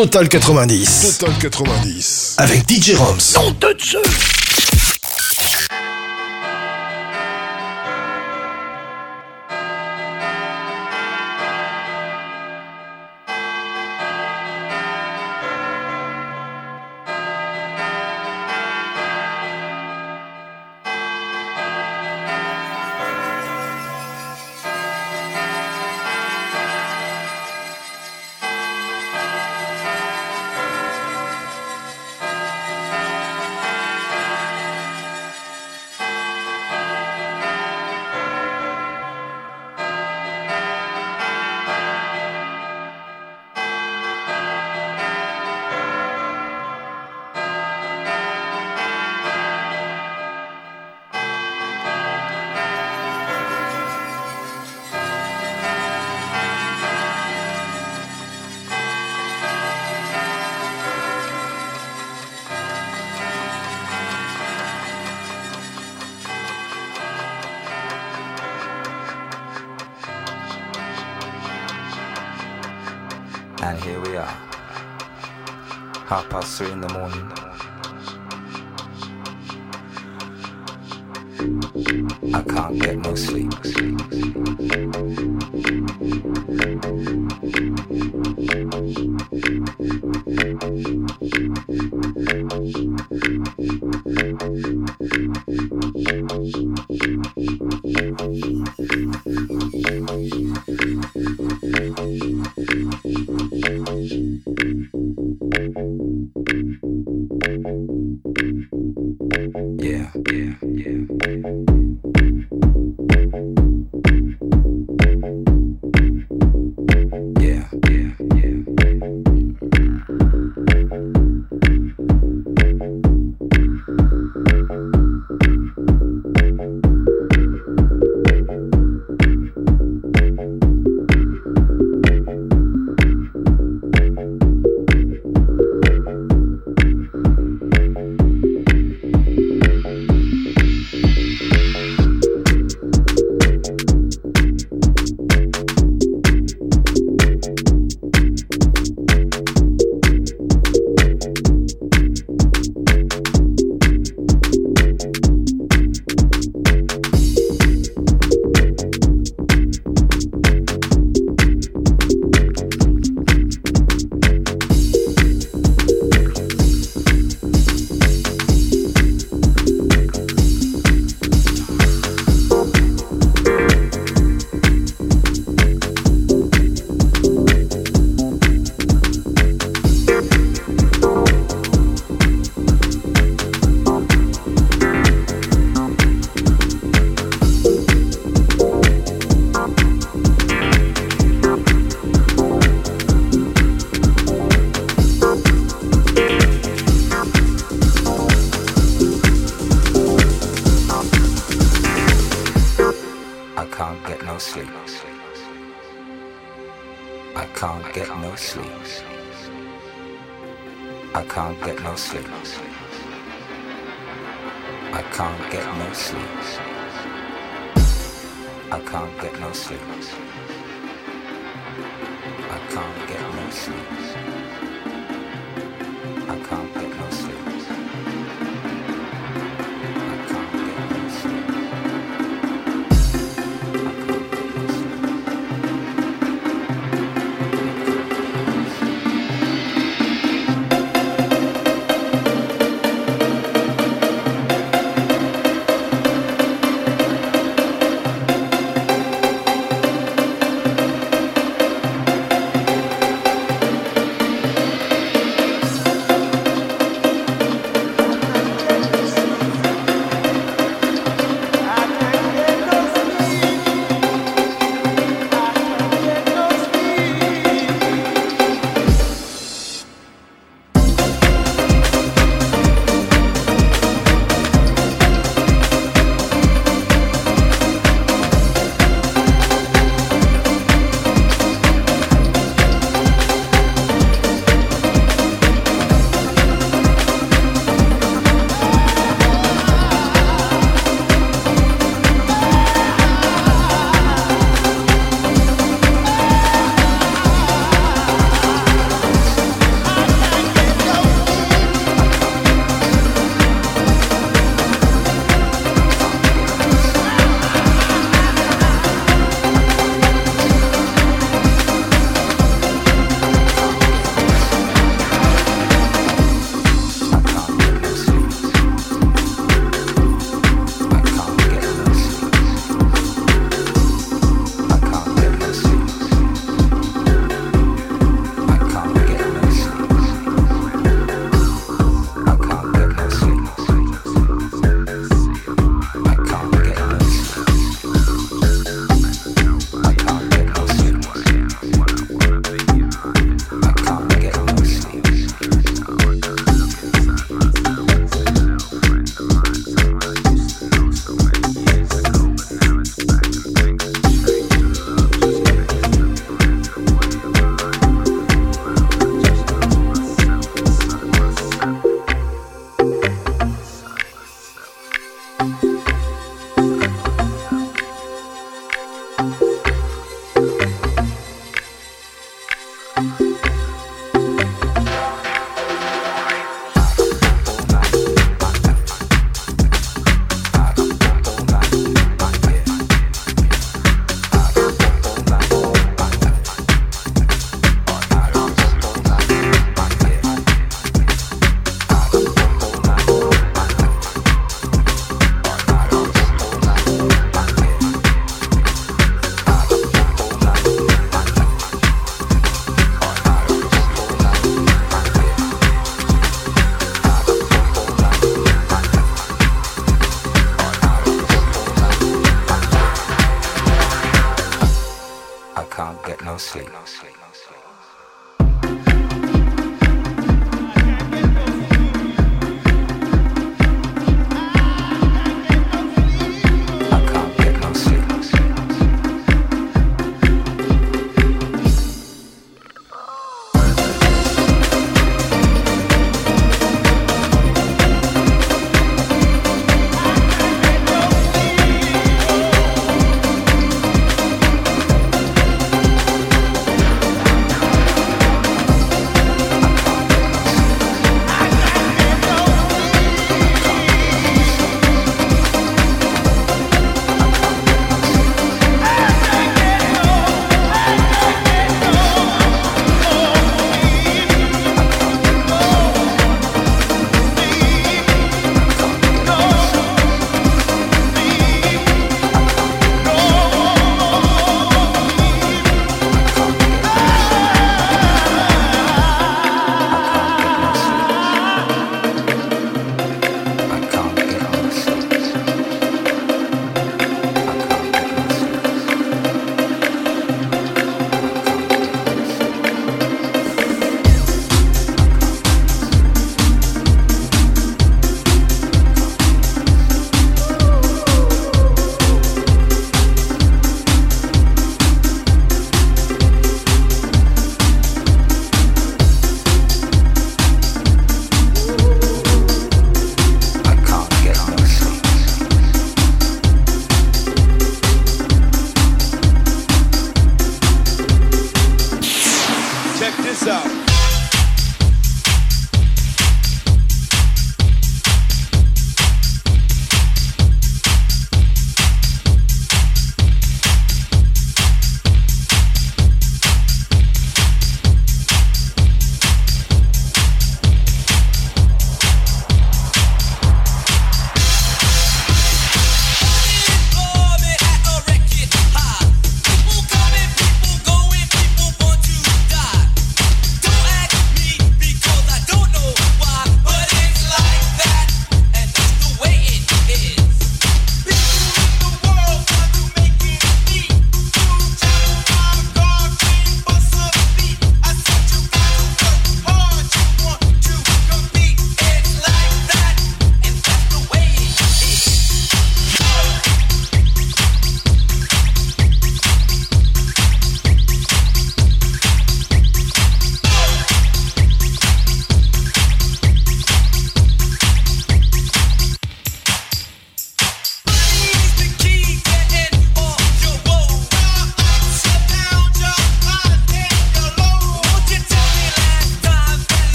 Total 90. Total 90. Avec DJ Roms. Non de Dieu yeah. no sleep. I can't get no sleep. I can't get no sleep. I can't get no sleep. I can't.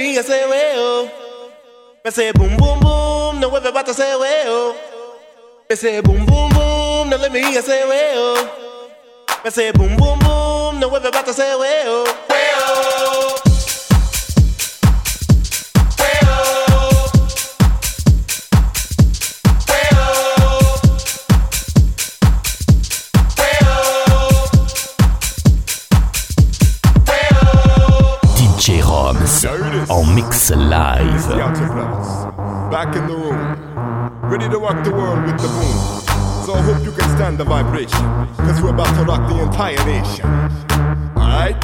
diga ese weo. say, boom boom boom, no vuelve bata ese weo. say, boom boom boom, no le me diga ese weo. say, boom boom boom, no vuelve bata ese weo. Mix en mix live. Back in the room, ready to rock the world with the boom. So I hope you can stand the vibration, cause we're about to rock the entire nation. Alright?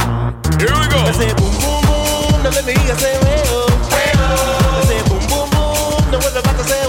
Here we go. I say boom boom boom, now let me hear say hey oh. I say boom boom boom, now what about to say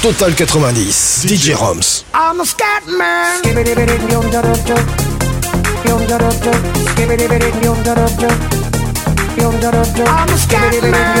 Total 90, DJ Roms. I'm a scat man. I'm a scat man.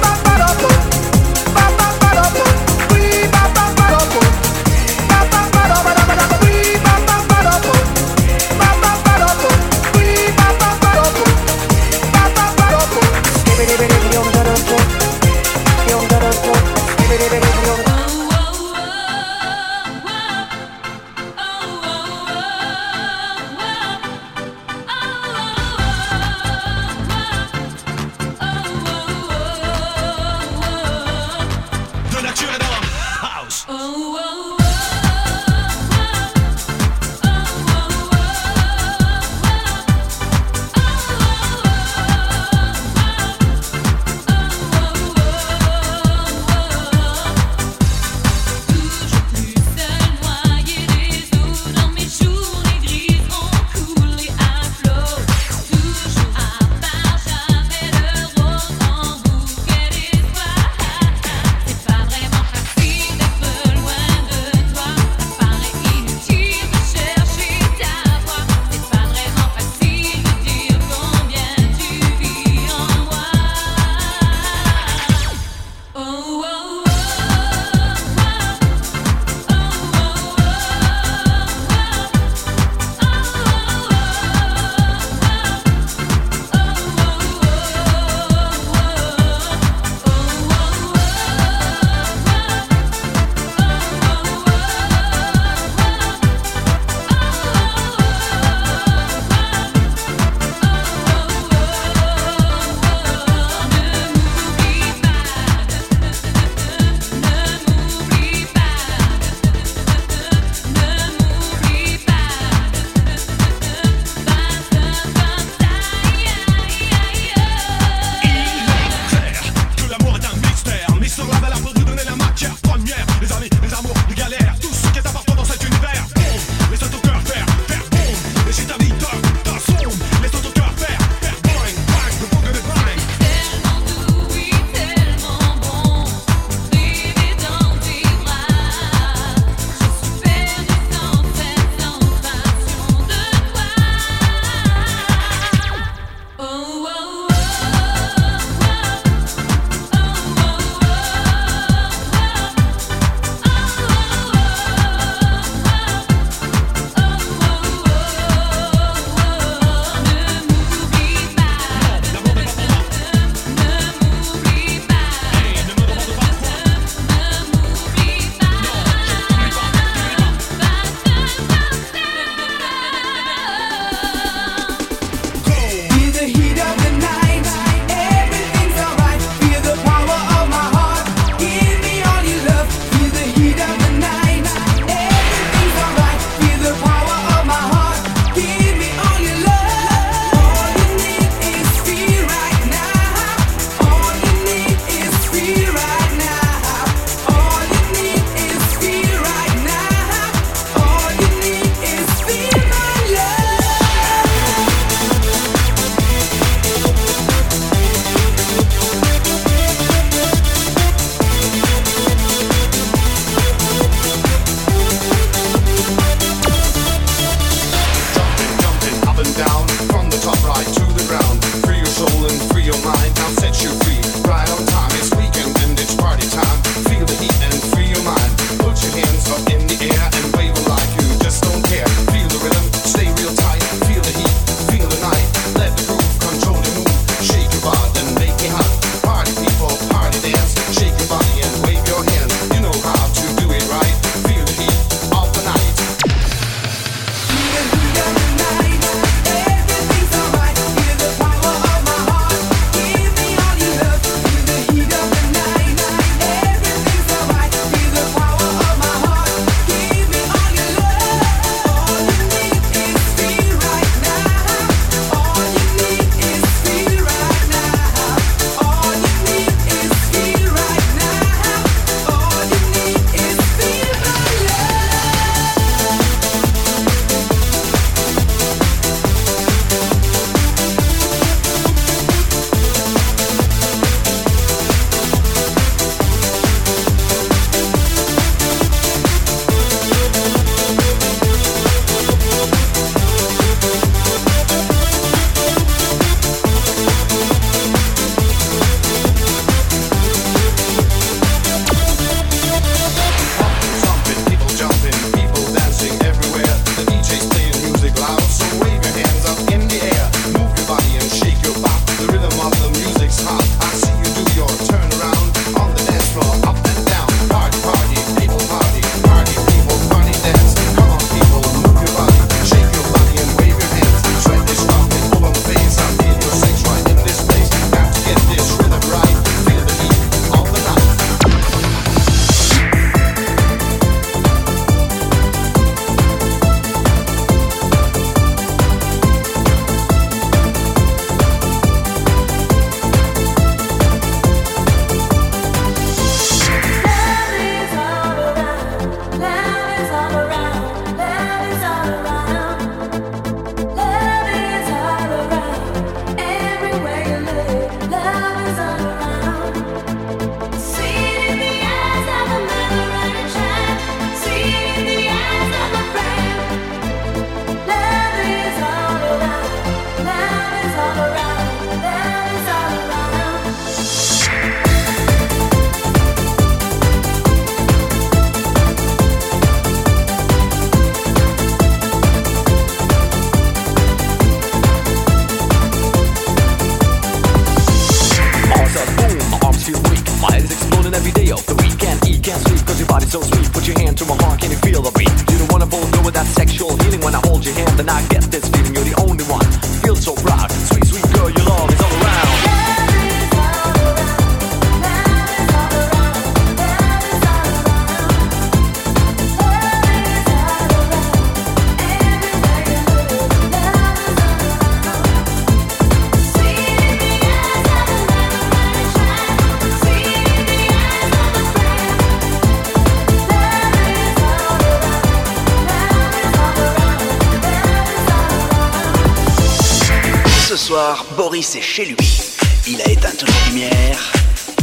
Boris est chez lui. Il a éteint toutes les lumières.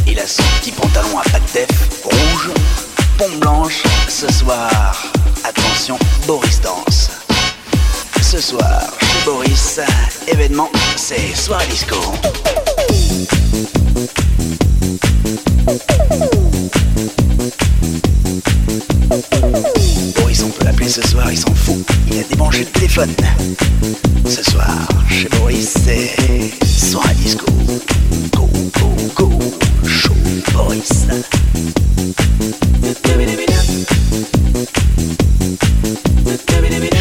Il a son petit pantalon à pattes def rouge, pompe blanche. Ce soir, attention, Boris danse. Ce soir, chez Boris, événement, c'est soirée disco. Ce soir, il s'en fout. Il a débranché le téléphone. Ce soir, chez Boris, c'est soirée disco. Go, go, go, chaud, Boris.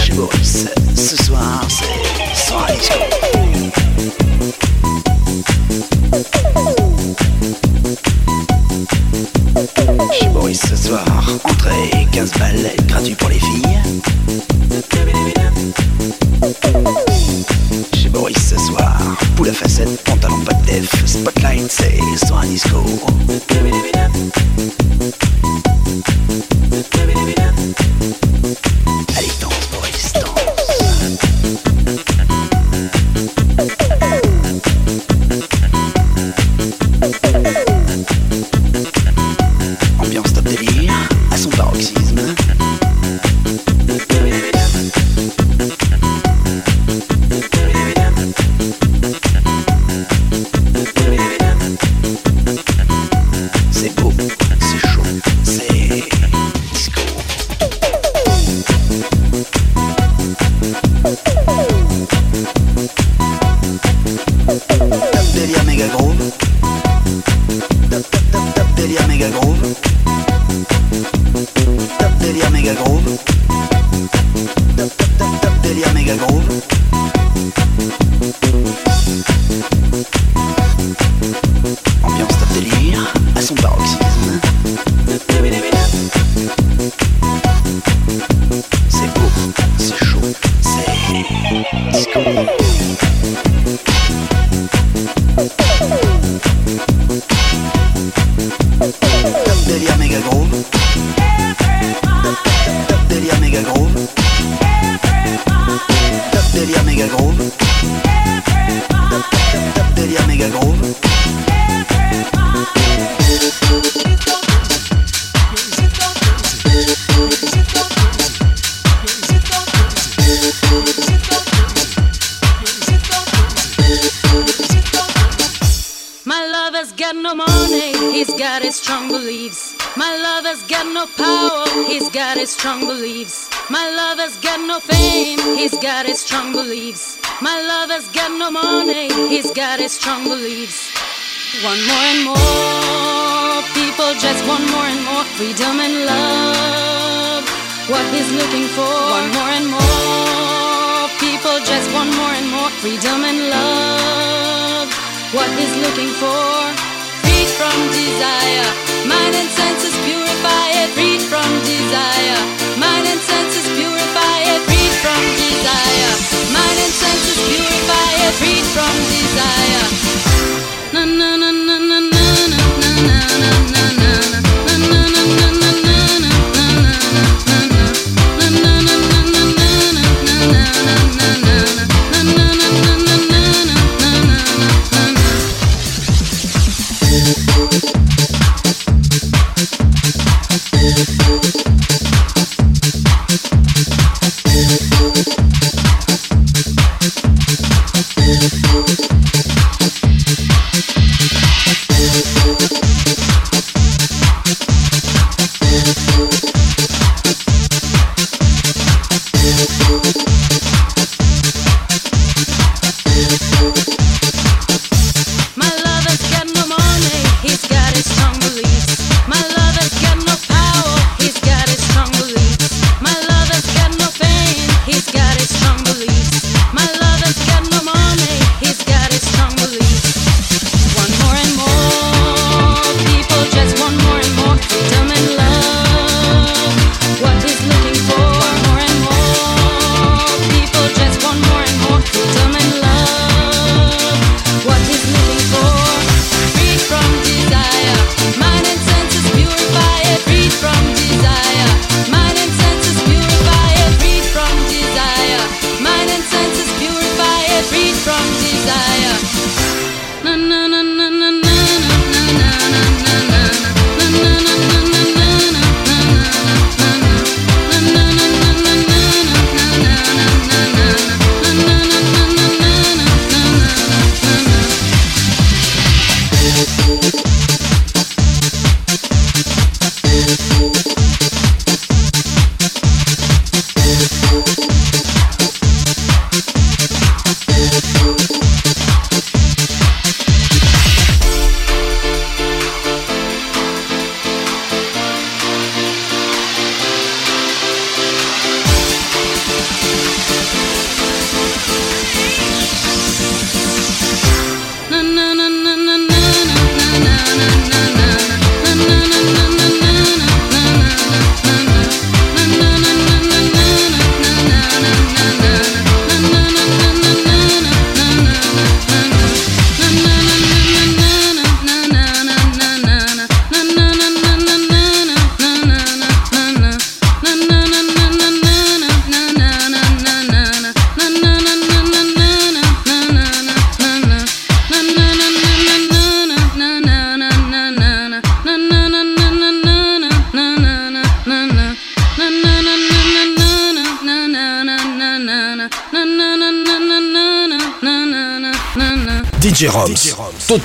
Chez Boris, ce soir, c'est soirée disco. Chez Boris ce soir, entrée 15 balles, gratuit pour les filles. Chez Boris ce soir, poule à facettes, pantalon pas de def, spotlight, c'est soir disco. Freedom and love. What is looking for, freed from desire, mind and senses purify it, freed from desire, mind and senses purify it, freed from desire, mind and senses purify it, freed from desire. Na na na na na na na na na na na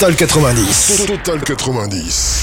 Total 90. Total 90.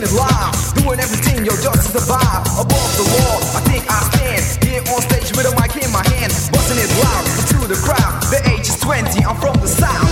living is live, doing everything yo just to survive. Above the law, I think I stand here on stage with a mic in my hand, busting it loud to the crowd. The age is 20, I'm from the south.